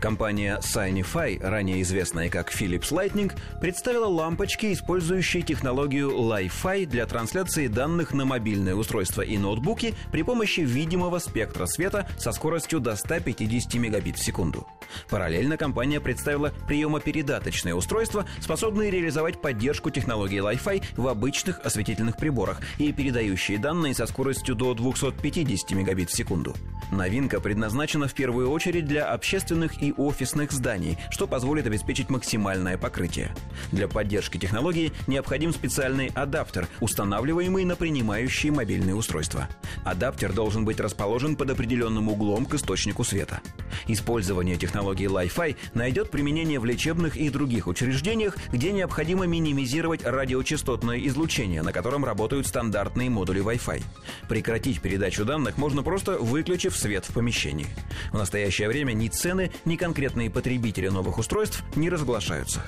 Компания Signify, ранее известная как Philips Lightning, представила лампочки, использующие технологию Li-Fi для трансляции данных на мобильные устройства и ноутбуки при помощи видимого спектра света со скоростью до 150 мегабит в секунду. Параллельно компания представила приемопередаточные устройства, способные реализовать поддержку технологии Li-Fi в обычных осветительных приборах и передающие данные со скоростью до 250 мегабит в секунду. Новинка предназначена в первую очередь для общественных и офисных зданий, что позволит обеспечить максимальное покрытие. Для поддержки технологии необходим специальный адаптер, устанавливаемый на принимающие мобильные устройства. Адаптер должен быть расположен под определенным углом к источнику света. Использование технологии Li-Fi найдет применение в лечебных и других учреждениях, где необходимо минимизировать радиочастотное излучение, на котором работают стандартные модули Wi-Fi. Прекратить передачу данных можно просто выключив свет в помещении. В настоящее время ни цены, ни конкретные потребители новых устройств не разглашаются.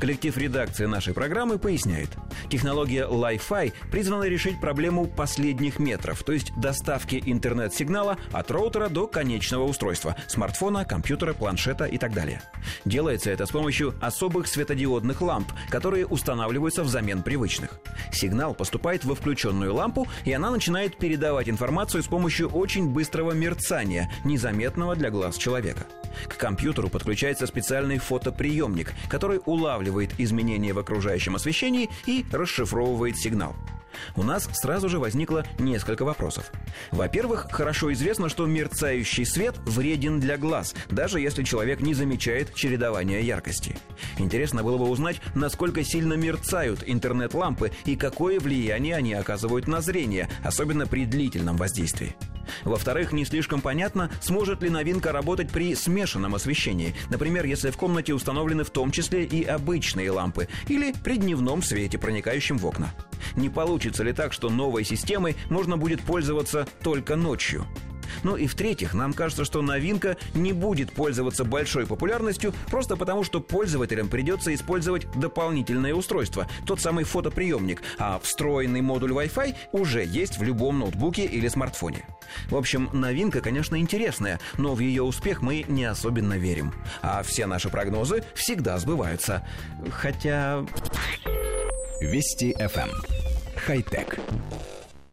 Коллектив редакции нашей программы поясняет. Технология Li-Fi призвана решить проблему последних метров, то есть доставки интернет-сигнала от роутера до конечного устройства – смартфона, компьютера, планшета и так далее. Делается это с помощью особых светодиодных ламп, которые устанавливаются взамен привычных. Сигнал поступает во включенную лампу, и она начинает передавать информацию с помощью очень быстрого мерцания, незаметного для глаз человека. К компьютеру подключается специальный фотоприемник, который улавливает изменения в окружающем освещении и расшифровывает сигнал. У нас сразу же возникло несколько вопросов. Во-первых, хорошо известно, что мерцающий свет вреден для глаз, даже если человек не замечает чередования яркости. Интересно было бы узнать, насколько сильно мерцают интернет-лампы и какое влияние они оказывают на зрение, особенно при длительном воздействии. Во-вторых, не слишком понятно, сможет ли новинка работать при смешанном освещении, например, если в комнате установлены в том числе и обычные лампы, или при дневном свете, проникающем в окна. Не получится ли так, что новой системой можно будет пользоваться только ночью? Ну и в-третьих, нам кажется, что новинка не будет пользоваться большой популярностью просто потому, что пользователям придется использовать дополнительное устройство, тот самый фотоприемник, а встроенный модуль Wi-Fi уже есть в любом ноутбуке или смартфоне. В общем, новинка, конечно, интересная, но в ее успех мы не особенно верим. А все наши прогнозы всегда сбываются. Хотя... Вести FM. Эм. Хай-тек.